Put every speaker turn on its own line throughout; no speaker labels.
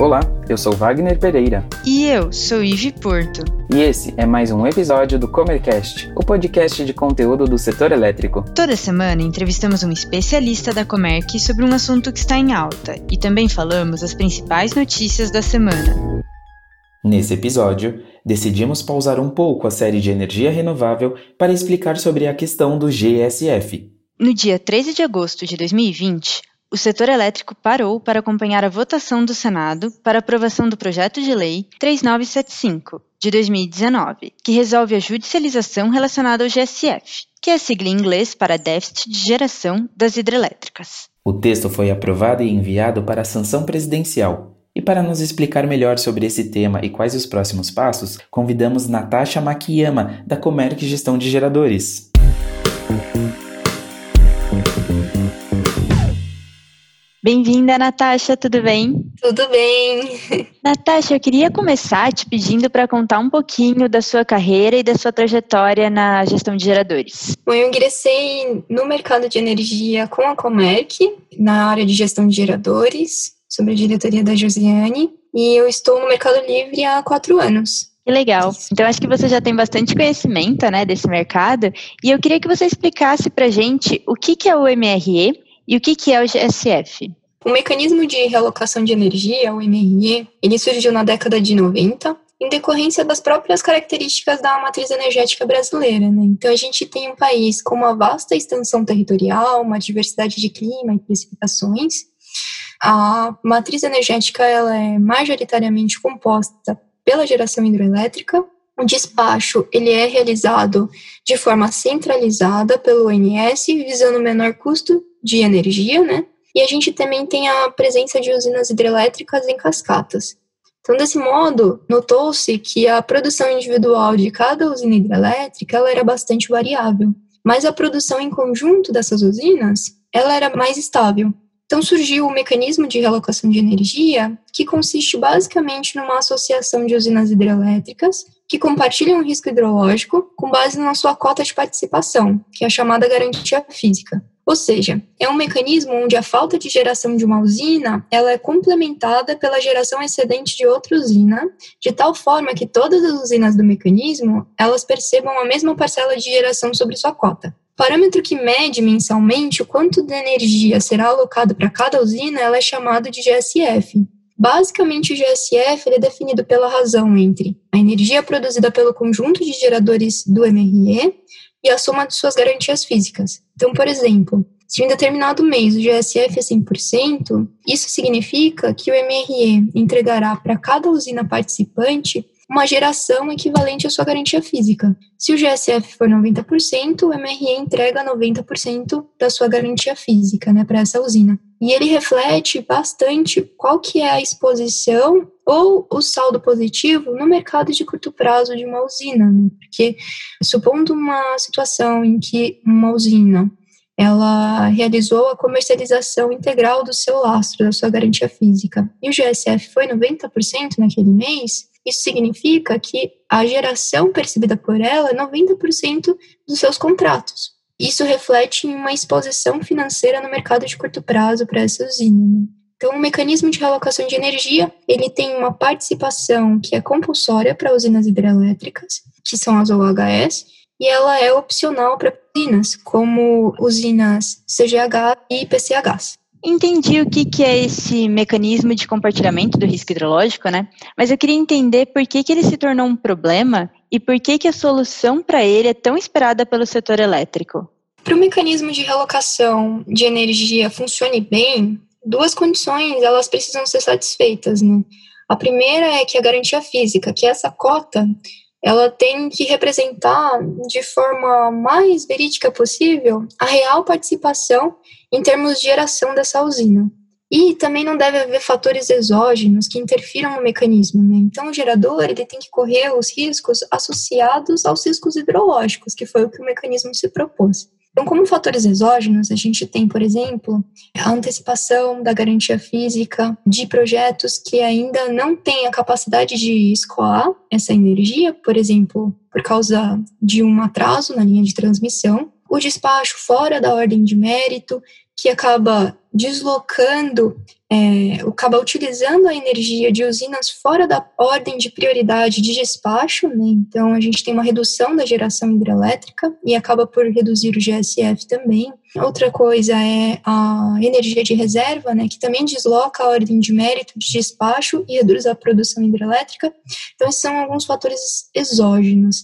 Olá, eu sou Wagner Pereira.
E eu sou Ive Porto.
E esse é mais um episódio do Comercast, o podcast de conteúdo do setor elétrico.
Toda semana entrevistamos um especialista da Comerc sobre um assunto que está em alta e também falamos as principais notícias da semana.
Nesse episódio, decidimos pausar um pouco a série de energia renovável para explicar sobre a questão do GSF.
No dia 13 de agosto de 2020, o setor elétrico parou para acompanhar a votação do Senado para aprovação do projeto de lei 3975 de 2019, que resolve a judicialização relacionada ao GSF, que é a sigla em inglês para déficit de geração das hidrelétricas.
O texto foi aprovado e enviado para a sanção presidencial. E para nos explicar melhor sobre esse tema e quais os próximos passos, convidamos Natasha Makiyama, da Comerc Gestão de Geradores.
Bem-vinda, Natasha, tudo bem?
Tudo bem.
Natasha, eu queria começar te pedindo para contar um pouquinho da sua carreira e da sua trajetória na gestão de geradores.
Bom, eu ingressei no mercado de energia com a Comerc, na área de gestão de geradores, sob a diretoria da Josiane, e eu estou no Mercado Livre há quatro anos.
Que legal. Então acho que você já tem bastante conhecimento, né, desse mercado, e eu queria que você explicasse para gente o que, que é o MRE e o que, que é o GSF?
O mecanismo de realocação de energia, o MRE, ele surgiu na década de 90, em decorrência das próprias características da matriz energética brasileira. Né? Então, a gente tem um país com uma vasta extensão territorial, uma diversidade de clima e precipitações. A matriz energética ela é majoritariamente composta pela geração hidroelétrica. O despacho ele é realizado de forma centralizada pelo ONS, visando menor custo de energia, né? E a gente também tem a presença de usinas hidrelétricas em cascatas. Então, desse modo, notou-se que a produção individual de cada usina hidrelétrica ela era bastante variável, mas a produção em conjunto dessas usinas ela era mais estável. Então surgiu o mecanismo de relocação de energia, que consiste basicamente numa associação de usinas hidrelétricas que compartilham o risco hidrológico com base na sua cota de participação, que é a chamada garantia física. Ou seja, é um mecanismo onde a falta de geração de uma usina ela é complementada pela geração excedente de outra usina, de tal forma que todas as usinas do mecanismo elas percebam a mesma parcela de geração sobre sua cota. Parâmetro que mede mensalmente o quanto de energia será alocado para cada usina ela é chamado de GSF. Basicamente, o GSF é definido pela razão entre a energia produzida pelo conjunto de geradores do MRE e a soma de suas garantias físicas. Então, por exemplo, se em determinado mês o GSF é 100%, isso significa que o MRE entregará para cada usina participante uma geração equivalente à sua garantia física. Se o GSF for 90%, o MRE entrega 90% da sua garantia física né, para essa usina. E ele reflete bastante qual que é a exposição ou o saldo positivo no mercado de curto prazo de uma usina, né? porque supondo uma situação em que uma usina ela realizou a comercialização integral do seu lastro, da sua garantia física, e o GSF foi 90% naquele mês, isso significa que a geração percebida por ela é 90% dos seus contratos. Isso reflete em uma exposição financeira no mercado de curto prazo para essa usina. Né? Então, o mecanismo de realocação de energia, ele tem uma participação que é compulsória para usinas hidrelétricas, que são as OHS, e ela é opcional para usinas, como usinas CGH e PCHs.
Entendi o que, que é esse mecanismo de compartilhamento do risco hidrológico, né? Mas eu queria entender por que, que ele se tornou um problema e por que, que a solução para ele é tão esperada pelo setor elétrico.
Para o mecanismo de relocação de energia funcione bem, duas condições elas precisam ser satisfeitas, né? A primeira é que a garantia física, que essa cota, ela tem que representar de forma mais verídica possível a real participação em termos de geração dessa usina. E também não deve haver fatores exógenos que interfiram no mecanismo. Né? Então, o gerador ele tem que correr os riscos associados aos riscos hidrológicos, que foi o que o mecanismo se propôs. Então, como fatores exógenos, a gente tem, por exemplo, a antecipação da garantia física de projetos que ainda não têm a capacidade de escoar essa energia, por exemplo, por causa de um atraso na linha de transmissão, o despacho fora da ordem de mérito, que acaba deslocando, é, acaba utilizando a energia de usinas fora da ordem de prioridade de despacho, né? então a gente tem uma redução da geração hidrelétrica e acaba por reduzir o GSF também. Outra coisa é a energia de reserva, né, que também desloca a ordem de mérito de despacho e reduz a produção hidrelétrica. Então, esses são alguns fatores exógenos.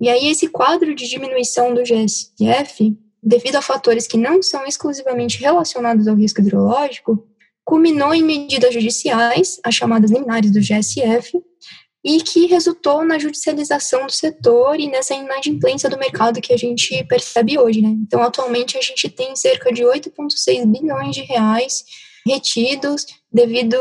E aí, esse quadro de diminuição do GSF devido a fatores que não são exclusivamente relacionados ao risco hidrológico, culminou em medidas judiciais, as chamadas liminares do GSF, e que resultou na judicialização do setor e nessa inadimplência do mercado que a gente percebe hoje. Né? Então, atualmente, a gente tem cerca de 8,6 bilhões de reais retidos devido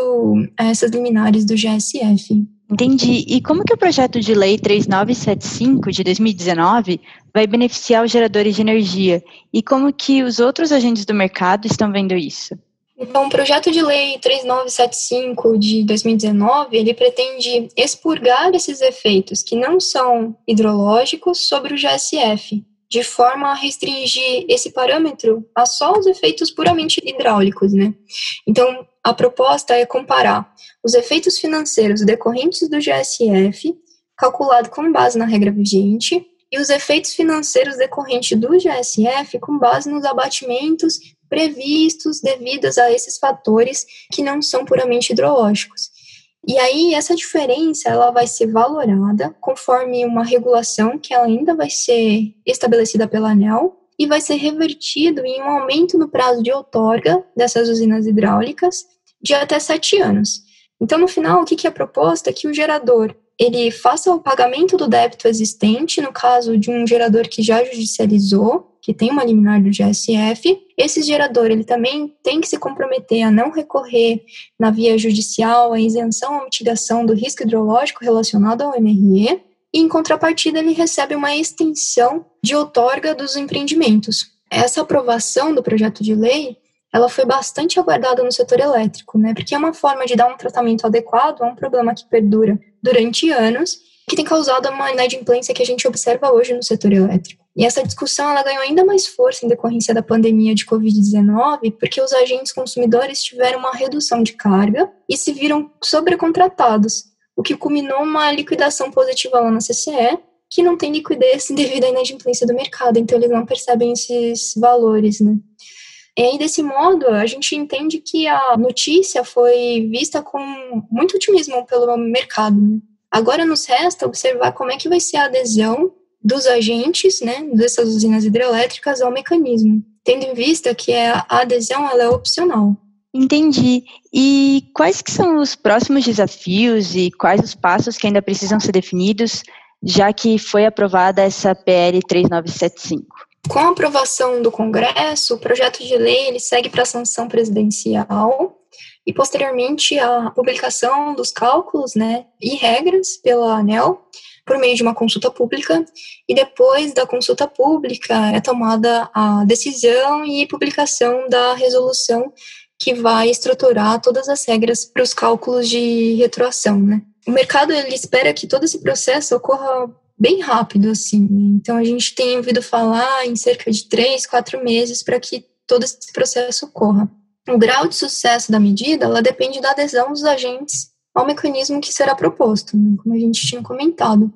a essas liminares do GSF.
Entendi. E como que o projeto de lei 3975 de 2019 vai beneficiar os geradores de energia? E como que os outros agentes do mercado estão vendo isso?
Então, o projeto de lei 3975 de 2019, ele pretende expurgar esses efeitos que não são hidrológicos sobre o GSF, de forma a restringir esse parâmetro a só os efeitos puramente hidráulicos, né? Então, a proposta é comparar os efeitos financeiros decorrentes do GSF, calculado com base na regra vigente, e os efeitos financeiros decorrentes do GSF com base nos abatimentos previstos devidos a esses fatores que não são puramente hidrológicos. E aí essa diferença ela vai ser valorada conforme uma regulação que ela ainda vai ser estabelecida pela ANEL e vai ser revertido em um aumento no prazo de outorga dessas usinas hidráulicas de até sete anos. Então, no final, o que é proposta é que o gerador ele faça o pagamento do débito existente, no caso de um gerador que já judicializou, que tem uma liminar do GSF, esse gerador ele também tem que se comprometer a não recorrer na via judicial à isenção ou mitigação do risco hidrológico relacionado ao MRE, e em contrapartida ele recebe uma extensão de outorga dos empreendimentos. Essa aprovação do projeto de lei ela foi bastante aguardada no setor elétrico, né? Porque é uma forma de dar um tratamento adequado a um problema que perdura durante anos, que tem causado uma inadimplência que a gente observa hoje no setor elétrico. E essa discussão ela ganhou ainda mais força em decorrência da pandemia de Covid-19, porque os agentes consumidores tiveram uma redução de carga e se viram sobrecontratados, o que culminou uma liquidação positiva lá na CCE, que não tem liquidez devido à inadimplência do mercado, então eles não percebem esses valores, né? E aí, desse modo, a gente entende que a notícia foi vista com muito otimismo pelo mercado. Né? Agora nos resta observar como é que vai ser a adesão dos agentes, né, dessas usinas hidrelétricas ao mecanismo, tendo em vista que a adesão ela é opcional.
Entendi. E quais que são os próximos desafios e quais os passos que ainda precisam ser definidos, já que foi aprovada essa PL 3975?
Com a aprovação do Congresso, o projeto de lei ele segue para a sanção presidencial e posteriormente a publicação dos cálculos, né, e regras pela ANEL por meio de uma consulta pública e depois da consulta pública é tomada a decisão e publicação da resolução que vai estruturar todas as regras para os cálculos de retroação, né? O mercado ele espera que todo esse processo ocorra bem rápido, assim. Né? Então, a gente tem ouvido falar em cerca de três, quatro meses para que todo esse processo ocorra. O grau de sucesso da medida, ela depende da adesão dos agentes ao mecanismo que será proposto, né? como a gente tinha comentado.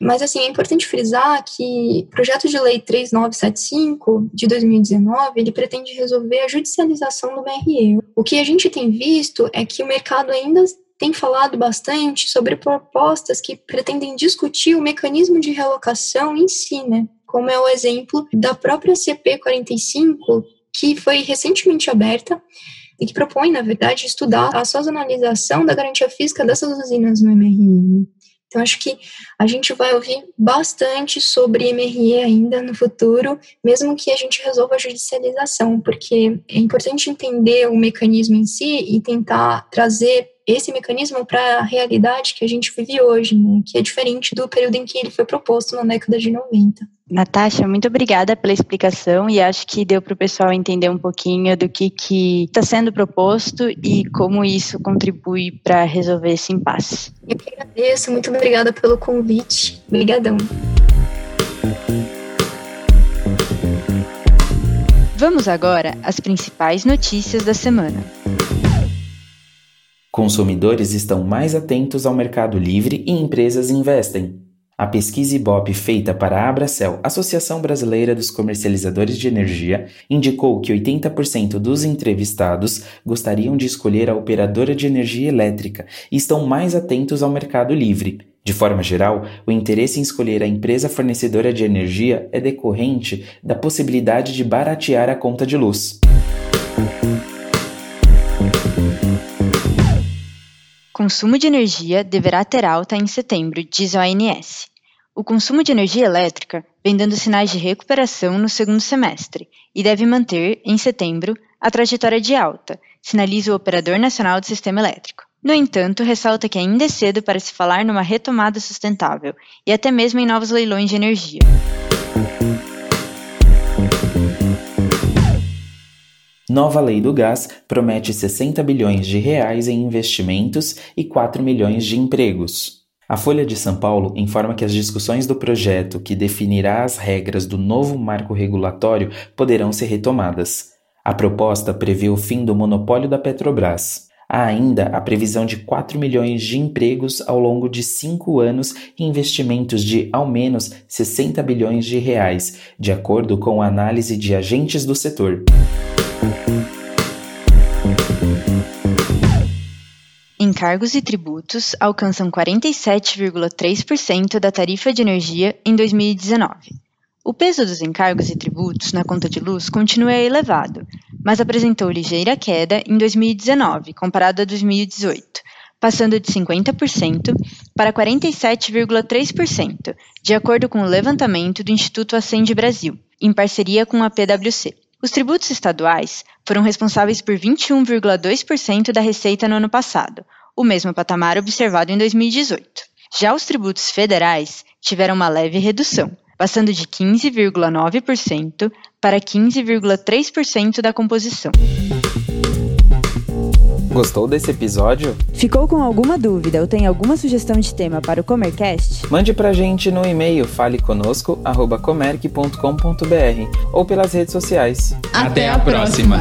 Mas, assim, é importante frisar que o projeto de lei 3975 de 2019, ele pretende resolver a judicialização do MRE. O que a gente tem visto é que o mercado ainda tem falado bastante sobre propostas que pretendem discutir o mecanismo de relocação em si, né? Como é o exemplo da própria CP 45, que foi recentemente aberta e que propõe, na verdade, estudar a sazonalização da garantia física dessas usinas no MRI. Então, acho que a gente vai ouvir bastante sobre MRE ainda no futuro, mesmo que a gente resolva a judicialização, porque é importante entender o mecanismo em si e tentar trazer esse mecanismo para a realidade que a gente vive hoje, né, que é diferente do período em que ele foi proposto na década de 90.
Natasha, muito obrigada pela explicação e acho que deu para o pessoal entender um pouquinho do que está sendo proposto e como isso contribui para resolver esse impasse.
Eu que agradeço, muito obrigada pelo convite. Obrigadão.
Vamos agora às principais notícias da semana.
Consumidores estão mais atentos ao mercado livre e empresas investem. A pesquisa Ibope feita para a Abracel, Associação Brasileira dos Comercializadores de Energia, indicou que 80% dos entrevistados gostariam de escolher a operadora de energia elétrica e estão mais atentos ao mercado livre. De forma geral, o interesse em escolher a empresa fornecedora de energia é decorrente da possibilidade de baratear a conta de luz.
Consumo de energia deverá ter alta em setembro, diz a ONS. O consumo de energia elétrica vem dando sinais de recuperação no segundo semestre e deve manter, em setembro, a trajetória de alta, sinaliza o Operador Nacional do Sistema Elétrico. No entanto, ressalta que ainda é cedo para se falar numa retomada sustentável e até mesmo em novos leilões de energia.
Nova lei do gás promete 60 bilhões de reais em investimentos e 4 milhões de empregos. A Folha de São Paulo informa que as discussões do projeto que definirá as regras do novo marco regulatório poderão ser retomadas. A proposta prevê o fim do monopólio da Petrobras. Há ainda a previsão de 4 milhões de empregos ao longo de cinco anos e investimentos de ao menos 60 bilhões de reais, de acordo com a análise de agentes do setor.
Encargos e tributos alcançam 47,3% da tarifa de energia em 2019. O peso dos encargos e tributos na conta de luz continua elevado, mas apresentou ligeira queda em 2019, comparado a 2018, passando de 50% para 47,3%, de acordo com o levantamento do Instituto Ascende Brasil, em parceria com a PwC. Os tributos estaduais foram responsáveis por 21,2% da receita no ano passado, o mesmo patamar observado em 2018. Já os tributos federais tiveram uma leve redução, passando de 15,9% para 15,3% da composição.
Gostou desse episódio?
Ficou com alguma dúvida ou tem alguma sugestão de tema para o Comercast?
Mande pra gente no e-mail faleconosco@comerc.com.br ou pelas redes sociais.
Até a próxima.